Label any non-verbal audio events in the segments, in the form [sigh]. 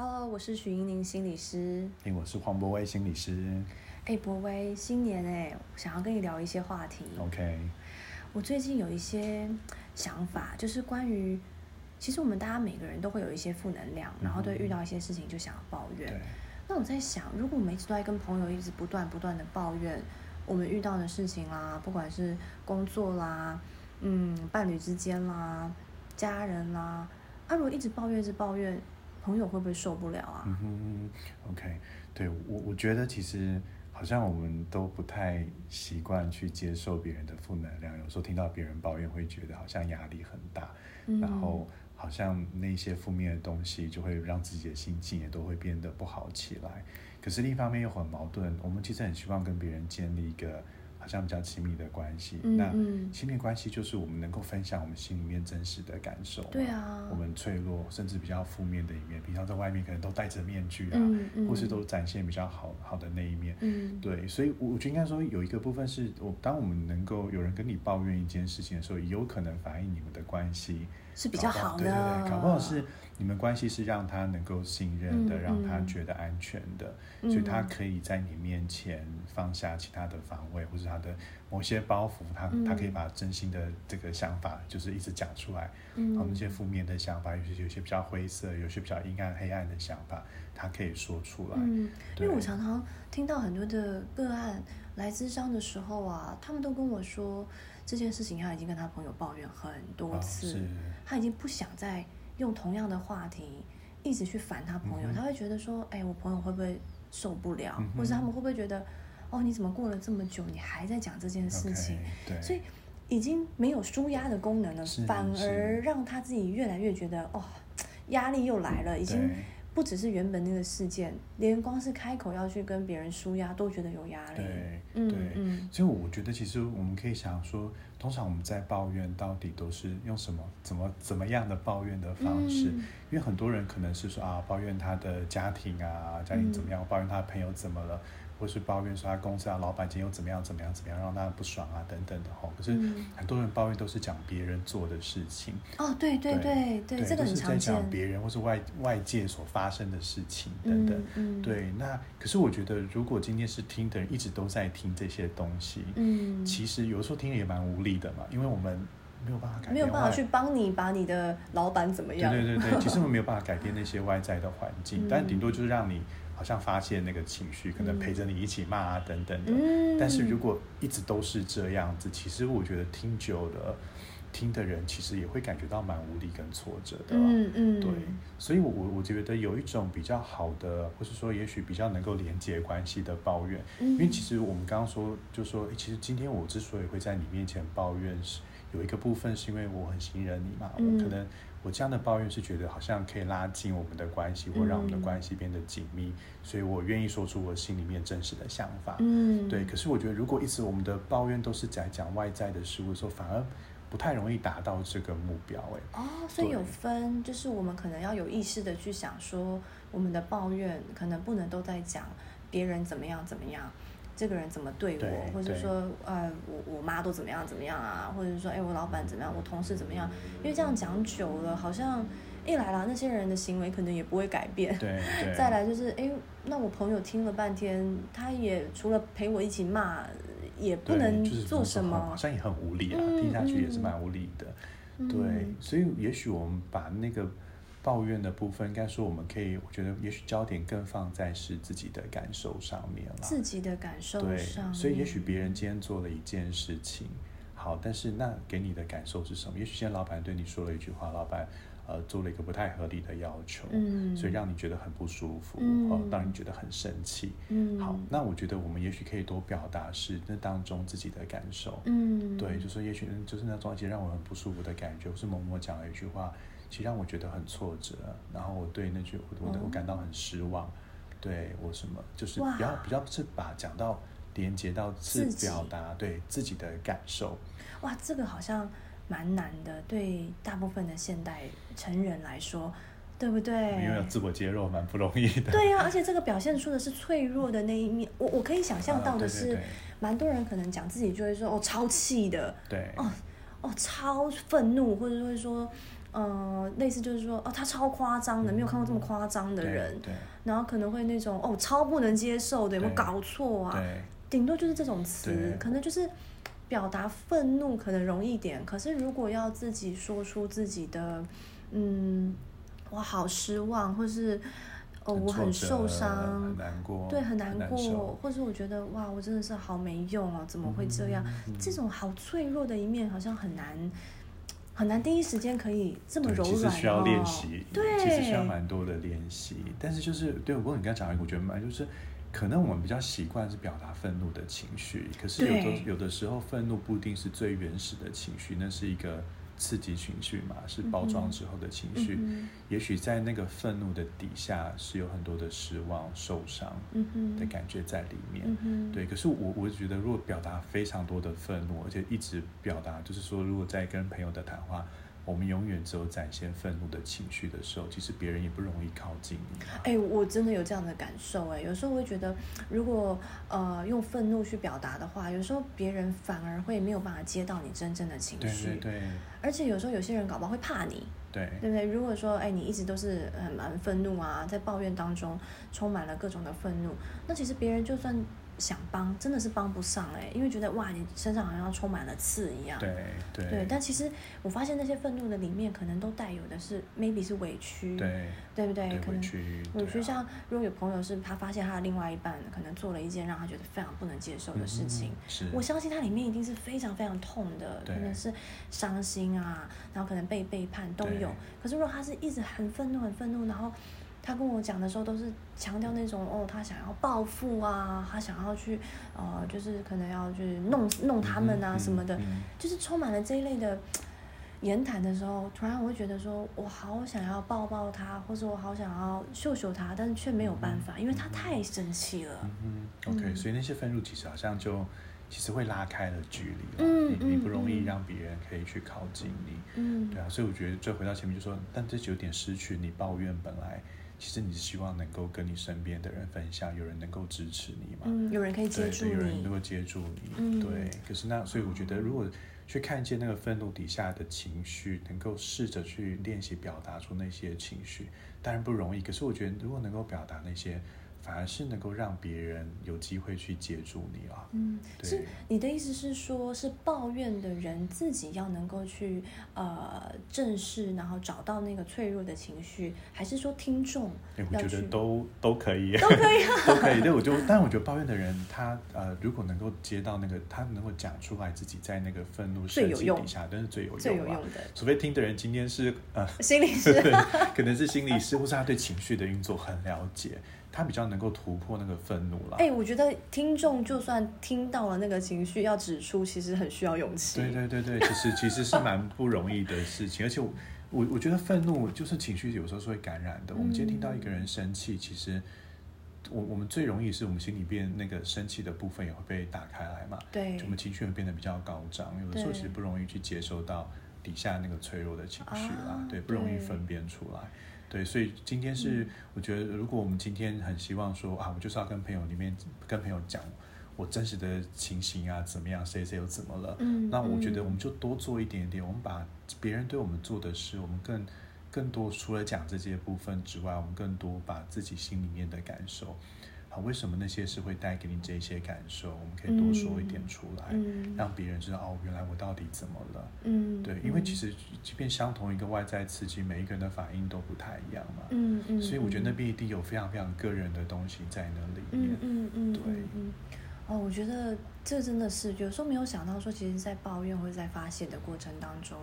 Hello，我是许英宁心理师。哎，我是黄博威心理师。哎，博威，新年哎，想要跟你聊一些话题。OK。我最近有一些想法，就是关于，其实我们大家每个人都会有一些负能量，然后都会遇到一些事情就想要抱怨。那我在想，如果我们一直都在跟朋友一直不断不断的抱怨我们遇到的事情啦，不管是工作啦，嗯，伴侣之间啦，家人啦，啊，如果一直抱怨，一直抱怨。朋友会不会受不了啊？嗯哼，OK，对我我觉得其实好像我们都不太习惯去接受别人的负能量，有时候听到别人抱怨会觉得好像压力很大，然后好像那些负面的东西就会让自己的心情也都会变得不好起来。可是另一方面又很矛盾，我们其实很希望跟别人建立一个。像比较亲密的关系，那亲密关系就是我们能够分享我们心里面真实的感受。对啊，我们脆弱甚至比较负面的一面，平常在外面可能都戴着面具啊，或是都展现比较好好的那一面。嗯，对，所以我觉得应该说有一个部分是我，当我们能够有人跟你抱怨一件事情的时候，也有可能反映你们的关系是比较好的。对对对，搞不好是你们关系是让他能够信任的，让他觉得安全的，所以他可以在你面前放下其他的防卫，或者他。的某些包袱，他他可以把真心的这个想法，就是一直讲出来。嗯，然后那些负面的想法，有些有些比较灰色，有些比较阴暗黑暗的想法，他可以说出来。嗯，因为我常常听到很多的个案来咨商的时候啊，他们都跟我说这件事情，他已经跟他朋友抱怨很多次，他已经不想再用同样的话题一直去烦他朋友，他会觉得说，哎，我朋友会不会受不了，或者他们会不会觉得？哦，你怎么过了这么久，你还在讲这件事情？对，所以已经没有舒压的功能了，反而让他自己越来越觉得哦，压力又来了。已经不只是原本那个事件，连光是开口要去跟别人舒压都觉得有压力。对，嗯嗯。所以我觉得，其实我们可以想说，通常我们在抱怨，到底都是用什么、怎么、怎么样的抱怨的方式？因为很多人可能是说啊，抱怨他的家庭啊，家庭怎么样？抱怨他的朋友怎么了？或是抱怨说他公司啊，老板今天又怎么样怎么样怎么样，让他不爽啊等等的哈。可是很多人抱怨都是讲别人做的事情。哦，对对对对，这个很常见。在讲别人或是外外界所发生的事情等等。对，那可是我觉得，如果今天是听的人一直都在听这些东西，嗯，其实有时候听也蛮无力的嘛，因为我们没有办法改变，没有办法去帮你把你的老板怎么样。对对对对，其实我们没有办法 [laughs] 改变那些外在的环境，但顶多就是让你。好像发泄那个情绪，可能陪着你一起骂啊等等的。但是如果一直都是这样子，其实我觉得听久了，听的人其实也会感觉到蛮无力跟挫折的。嗯嗯。对，所以我我我觉得有一种比较好的，或是说也许比较能够连接关系的抱怨。因为其实我们刚刚说，就说其实今天我之所以会在你面前抱怨，是有一个部分是因为我很信任你嘛，我可能。我这样的抱怨是觉得好像可以拉近我们的关系，或让我们的关系变得紧密，所以我愿意说出我心里面真实的想法。嗯，对。可是我觉得，如果一直我们的抱怨都是在讲外在的事物的时候，反而不太容易达到这个目标。哎，哦，所以有分，就是我们可能要有意识的去想说，我们的抱怨可能不能都在讲别人怎么样怎么样。这个人怎么对我，或者说，呃，我我妈都怎么样怎么样啊，或者是说，哎，我老板怎么样，我同事怎么样？因为这样讲久了，好像一来了，那些人的行为可能也不会改变。对。再来就是，哎，那我朋友听了半天，他也除了陪我一起骂，也不能做什么，好像也很无力啊，听下去也是蛮无力的。对，所以也许我们把那个。抱怨的部分，应该说我们可以，我觉得也许焦点更放在是自己的感受上面了。自己的感受上，所以也许别人今天做了一件事情，好，但是那给你的感受是什么？也许今天老板对你说了一句话，老板呃做了一个不太合理的要求，嗯，所以让你觉得很不舒服，嗯，让你觉得很生气，嗯，好，那我觉得我们也许可以多表达是那当中自己的感受，嗯，对，就说也许就是那种一些让我很不舒服的感觉，或是某某讲了一句话。其实让我觉得很挫折，然后我对那句我我感到很失望，对我什么就是比较比较是把讲到连接到是表达对自己的感受。哇，这个好像蛮难的，对大部分的现代成人来说，对不对？因为自我揭露蛮不容易的。对呀，而且这个表现出的是脆弱的那一面。我我可以想象到的是，蛮多人可能讲自己就会说哦超气的，对，哦哦超愤怒，或者会说。呃，类似就是说，哦，他超夸张的，没有看过这么夸张的人，对，然后可能会那种，哦，超不能接受的，有没有搞错啊？对，顶多就是这种词，可能就是表达愤怒可能容易点，可是如果要自己说出自己的，嗯，我好失望，或是。哦，我很受伤，很难过，对，很难过，或是我觉得哇，我真的是好没用哦，怎么会这样？这种好脆弱的一面，好像很难很难第一时间可以这么柔软。其实需要练习，对，其实需要蛮多的练习。但是就是对我，你刚才讲一个，我觉得蛮就是，可能我们比较习惯是表达愤怒的情绪，可是有的有的时候愤怒不一定是最原始的情绪，那是一个。刺激情绪嘛，是包装之后的情绪。也许在那个愤怒的底下，是有很多的失望、受伤的感觉在里面。对，可是我我觉得，如果表达非常多的愤怒，而且一直表达，就是说，如果在跟朋友的谈话。我们永远只有展现愤怒的情绪的时候，其实别人也不容易靠近你。哎，我真的有这样的感受。哎，有时候会觉得，如果呃用愤怒去表达的话，有时候别人反而会没有办法接到你真正的情绪。对对对。而且有时候有些人搞不好会怕你。对。对不对？如果说哎，你一直都是很蛮愤怒啊，在抱怨当中充满了各种的愤怒，那其实别人就算。想帮真的是帮不上哎，因为觉得哇，你身上好像充满了刺一样。对对。对，但其实我发现那些愤怒的里面，可能都带有的是 maybe 是委屈。对。对不对？委屈。委屈，像如果有朋友是他发现他的另外一半可能做了一件让他觉得非常不能接受的事情，我相信他里面一定是非常非常痛的，可能是伤心啊，然后可能被背叛都有。可是如果他是一直很愤怒、很愤怒，然后。他跟我讲的时候，都是强调那种哦，他想要报复啊，他想要去呃，就是可能要去弄弄他们啊什么的，就是充满了这一类的言谈的时候，突然我会觉得说，我好想要抱抱他，或者我好想要秀秀他，但是却没有办法，因为他太生气了。嗯 OK，所以那些愤怒其实好像就其实会拉开了距离，嗯，你你不容易让别人可以去靠近你，嗯，对啊，所以我觉得最回到前面就说，但这就有点失去你抱怨本来。其实你是希望能够跟你身边的人分享，有人能够支持你嘛？嗯，有人可以接住你，有人能够接住你。对，可是那所以我觉得，如果去看见那个愤怒底下的情绪，能够试着去练习表达出那些情绪，当然不容易。可是我觉得，如果能够表达那些。反而是能够让别人有机会去接住你啊。嗯，是你的意思是说，是抱怨的人自己要能够去呃正视，然后找到那个脆弱的情绪，还是说听众？我觉得都都可以，都可以，[laughs] [laughs] 都可以。对，我就，但我觉得抱怨的人，他呃，如果能够接到那个，他能够讲出来自己在那个愤怒设计底下，真是最有用，最有用的。除非听的人今天是呃心理师，[laughs] 可能是心理师，或是他对情绪的运作很了解。他比较能够突破那个愤怒了。哎，我觉得听众就算听到了那个情绪，要指出，其实很需要勇气。对对对对，其实其实是 [laughs] 蛮不容易的事情。而且我我我觉得愤怒就是情绪，有时候是会感染的。我们今天听到一个人生气，其实我我们最容易是我们心里边那个生气的部分也会被打开来嘛。对，我们情绪会变得比较高涨。有的时候其实不容易去接收到底下那个脆弱的情绪啦。对，不容易分辨出来。对，所以今天是我觉得，如果我们今天很希望说啊，我就是要跟朋友里面跟朋友讲我真实的情形啊，怎么样，谁谁又怎么了？嗯，那我觉得我们就多做一点点，我们把别人对我们做的事，我们更更多除了讲这些部分之外，我们更多把自己心里面的感受。为什么那些事会带给你这些感受？我们可以多说一点出来，让别人知道哦，原来我到底怎么了？嗯，对，因为其实即便相同一个外在刺激，每一个人的反应都不太一样嘛。嗯嗯，所以我觉得那边一定有非常非常个人的东西在那里面。嗯嗯，对。哦，我觉得这真的是有时候没有想到说，其实，在抱怨或者在发泄的过程当中，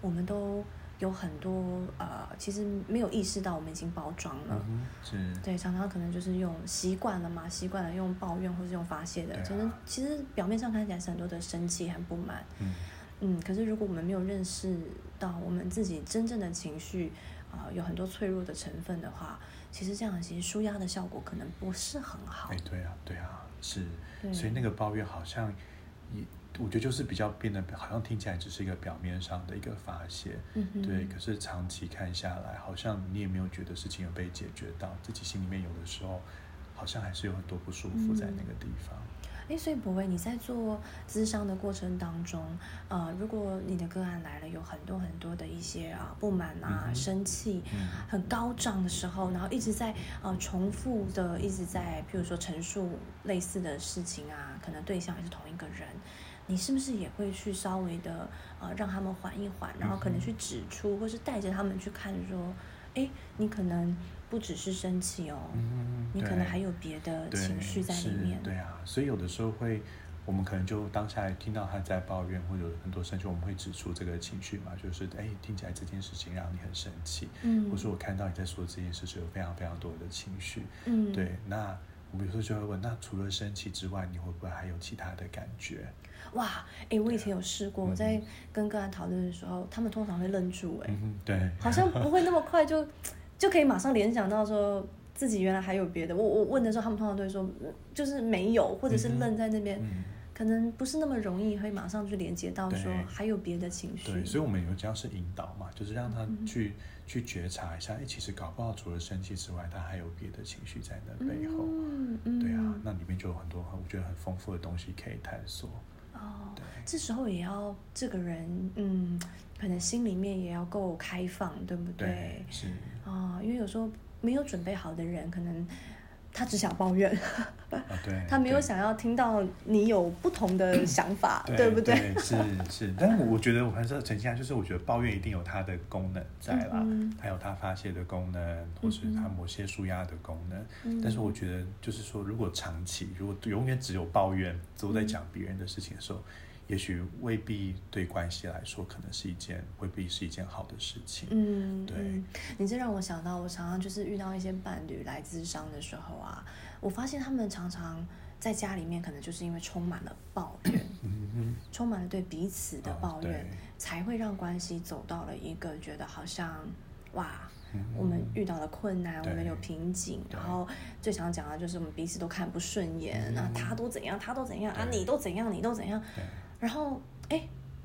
我们都。有很多呃，其实没有意识到我们已经包装了，是，对，常常可能就是用习惯了嘛，习惯了用抱怨或是用发泄的，可能其实表面上看起来是很多的生气和不满，嗯，嗯，可是如果我们没有认识到我们自己真正的情绪啊，有很多脆弱的成分的话，其实这样其实舒压的效果可能不是很好。哎，对啊，对啊，是，所以那个抱怨好像也。我觉得就是比较变得好像听起来只是一个表面上的一个发泄，对。可是长期看下来，好像你也没有觉得事情有被解决到，自己心里面有的时候好像还是有很多不舒服在那个地方。哎，所以博威，你在做咨商的过程当中，呃，如果你的个案来了，有很多很多的一些啊不满啊、生气，很高涨的时候，然后一直在呃重复的一直在，譬如说陈述类似的事情啊，可能对象也是同一个人，你是不是也会去稍微的呃让他们缓一缓，然后可能去指出，或是带着他们去看说，哎，你可能。不只是生气哦，你可能还有别的情绪在里面。对啊，所以有的时候会，我们可能就当下听到他在抱怨或者很多生气，我们会指出这个情绪嘛，就是哎，听起来这件事情让你很生气，嗯，或是我看到你在说这件事情有非常非常多的情绪，嗯，对，那我们有时候就会问，那除了生气之外，你会不会还有其他的感觉？哇，哎，我以前有试过，我在跟个案讨论的时候，他们通常会愣住，哎，对，好像不会那么快就。[tsk] 就可以马上联想到说自己原来还有别的。我我问的时候，他们通常都会说，就是没有，或者是愣在那边，可能不是那么容易会马上去连接到说还有别的情绪。对，所以我们有这样是引导嘛，就是让他去去觉察一下，哎，其实搞不好除了生气之外，他还有别的情绪在那背后。嗯嗯。对啊，那里面就有很多我觉得很丰富的东西可以探索。哦。对。这时候也要这个人，嗯。可能心里面也要够开放，对不对？是啊，因为有时候没有准备好的人，可能他只想抱怨，对，[laughs] 他没有想要听到你有不同的 [clears throat] 想法，对不对？是是，[laughs] 但是我觉得我还是要澄清下，就是我觉得抱怨一定有它的功能在啦，还有它发泄的功能，或是它某些舒压的功能。但是我觉得，就是说，如果长期，如果永远只有抱怨，都在讲别人的事情的时候。也许未必对关系来说，可能是一件未必是一件好的事情。嗯，对。你这让我想到，我常常就是遇到一些伴侣来咨商的时候啊，我发现他们常常在家里面，可能就是因为充满了抱怨，嗯充满了对彼此的抱怨，才会让关系走到了一个觉得好像哇，我们遇到了困难，我们有瓶颈，然后最常讲的就是我们彼此都看不顺眼，那他都怎样，他都怎样啊，你都怎样，你都怎样。然后，哎，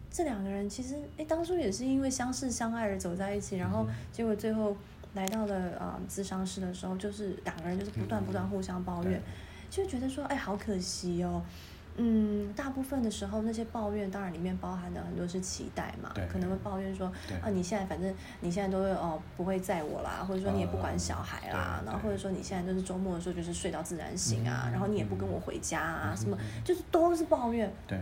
这两个人其实，哎，当初也是因为相识相爱而走在一起，然后结果最后来到了呃咨商室的时候，就是两个人就是不断不断互相抱怨，就觉得说，哎，好可惜哦。嗯，大部分的时候那些抱怨，当然里面包含的很多是期待嘛，可能会抱怨说，啊，你现在反正你现在都会哦不会载我啦，或者说你也不管小孩啦，然后或者说你现在都是周末的时候就是睡到自然醒啊，然后你也不跟我回家啊，什么就是都是抱怨。对。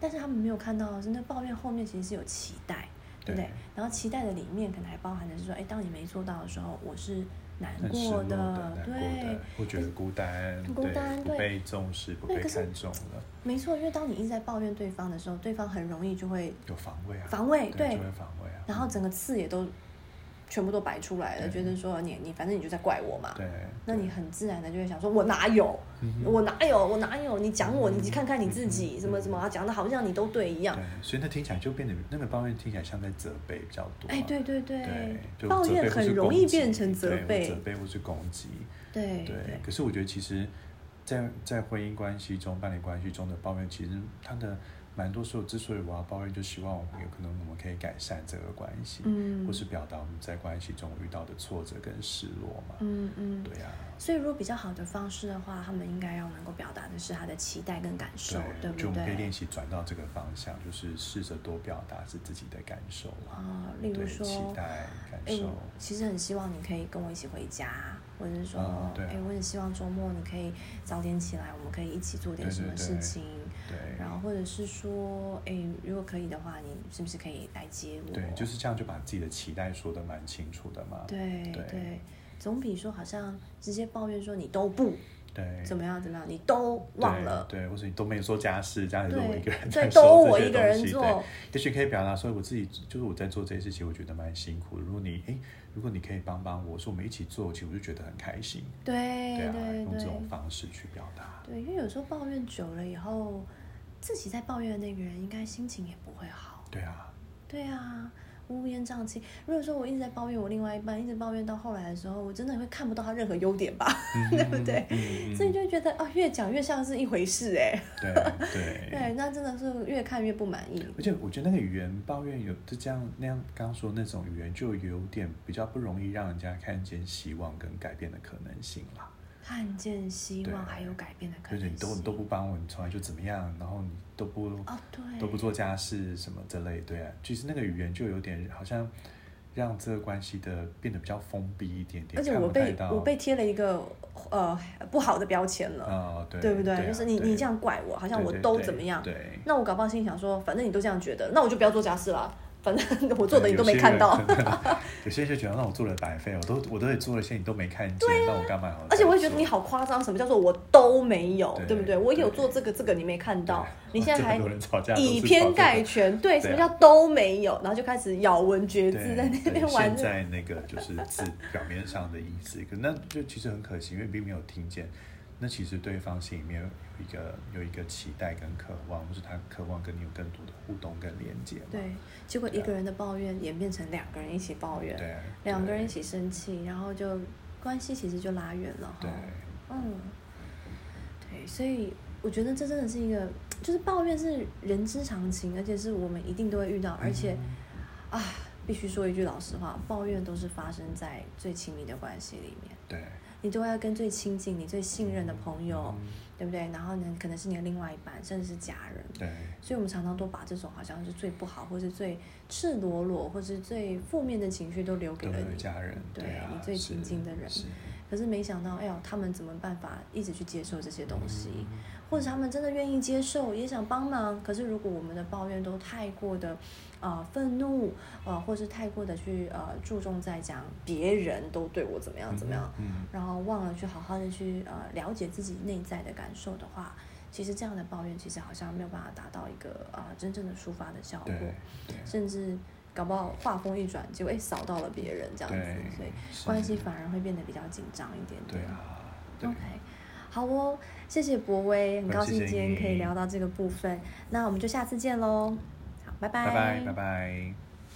但是他们没有看到，是那抱怨后面其实是有期待，对不对？然后期待的里面可能还包含的是说，哎，当你没做到的时候，我是难过的，对，会觉得孤单，孤单，对被重视，不被看重了。没错，因为当你一直在抱怨对方的时候，对方很容易就会有防卫啊，防卫，对，就会防卫啊。然后整个刺也都。全部都摆出来了，觉得说你你反正你就在怪我嘛，对，那你很自然的就会想说，我哪有，我哪有，我哪有？你讲我，你看看你自己，什么什么讲的好像你都对一样。对，所以那听起来就变得那个抱怨听起来像在责备比较多。哎，对对对，抱怨很容易变成责备，责备或是攻击。对对，可是我觉得其实，在在婚姻关系中、伴侣关系中的抱怨，其实它的。蛮多时候，之所以我要抱怨，就希望我们有可能我们可以改善这个关系，或是表达我们在关系中遇到的挫折跟失落嘛。嗯嗯，对呀。所以，如果比较好的方式的话，他们应该要能够表达的是他的期待跟感受，对不对？就我们可以练习转到这个方向，就是试着多表达是自己的感受啊。例如说，期待感受。其实很希望你可以跟我一起回家，或者是说，哎，我很希望周末你可以早点起来，我们可以一起做点什么事情。对，然后或者是说，哎，如果可以的话，你是不是可以来接我？对，就是这样，就把自己的期待说的蛮清楚的嘛。对对，总比说好像直接抱怨说你都不对怎么样怎么样，你都忘了，对，或者你都没有做家事，家里都我一个人在做都我一个人做。也许可以表达说，我自己就是我在做这些事情，我觉得蛮辛苦。如果你哎，如果你可以帮帮我，说我们一起做，其实我就觉得很开心。对对对，用这种方式去表达。对，因为有时候抱怨久了以后。自己在抱怨的那个人，应该心情也不会好。对啊，对啊，乌烟瘴气。如果说我一直在抱怨我另外一半，一直抱怨到后来的时候，我真的会看不到他任何优点吧？[laughs] 对不对？所以就觉得啊，越讲越像是一回事哎。对对 [laughs] 对，那真的是越看越不满意。而且我觉得那个语言抱怨有就这样那样，刚刚说那种语言就有点比较不容易让人家看见希望跟改变的可能性啦。看见希望还有改变的可能性。就是你都你都不帮我，你从来就怎么样，然后你都不哦对，都不做家事什么之类，对啊，其实那个语言就有点好像。让这个关系的变得比较封闭一点点，而且我被我被贴了一个呃不好的标签了，哦，对，对不对？就是你你这样怪我，好像我都怎么样，对。那我搞不好心想说，反正你都这样觉得，那我就不要做家事了。反正我做的你都没看到，[laughs] 有些人就觉得那我做了白费，我都我都得做了些你都没看见，那我干嘛？而且我会觉得你好夸张，什么叫做我都没有，对不对？我有做这个这个你没看到，你现在还以偏概全，对，什么叫都没有？然后就开始咬文嚼字在那边玩。现在那个就是字表面上的意思，可那就其实很可惜，因为并没有听见。那其实对方心里面有一个有一个期待跟渴望，就是他渴望跟你有更多的互动跟连接。对，结果一个人的抱怨演变成两个人一起抱怨，对，两个人一起生气，然后就关系其实就拉远了。对，嗯，对，所以我觉得这真的是一个，就是抱怨是人之常情，而且是我们一定都会遇到，而且啊，必须说一句老实话，抱怨都是发生在最亲密的关系里面。对。你都要跟最亲近、你最信任的朋友，对不对？然后呢，可能是你的另外一半，甚至是家人。对。所以，我们常常都把这种好像是最不好，或是最赤裸裸，或是最负面的情绪，都留给了你家人，对你最亲近的人。可是没想到，哎呦，他们怎么办法一直去接受这些东西？或者他们真的愿意接受，也想帮忙。可是如果我们的抱怨都太过的，啊，愤怒，呃，或是太过的去呃注重在讲别人都对我怎么样怎么样，然后忘了去好好的去呃了解自己内在的感受的话，其实这样的抱怨其实好像没有办法达到一个啊真正的抒发的效果，甚至搞不好话锋一转，就哎扫到了别人这样子，所以关系反而会变得比较紧张一点点。对啊，OK。好哦，谢谢博威，很高兴今天可以聊到这个部分，那我们就下次见喽，好，拜拜，拜拜，拜拜。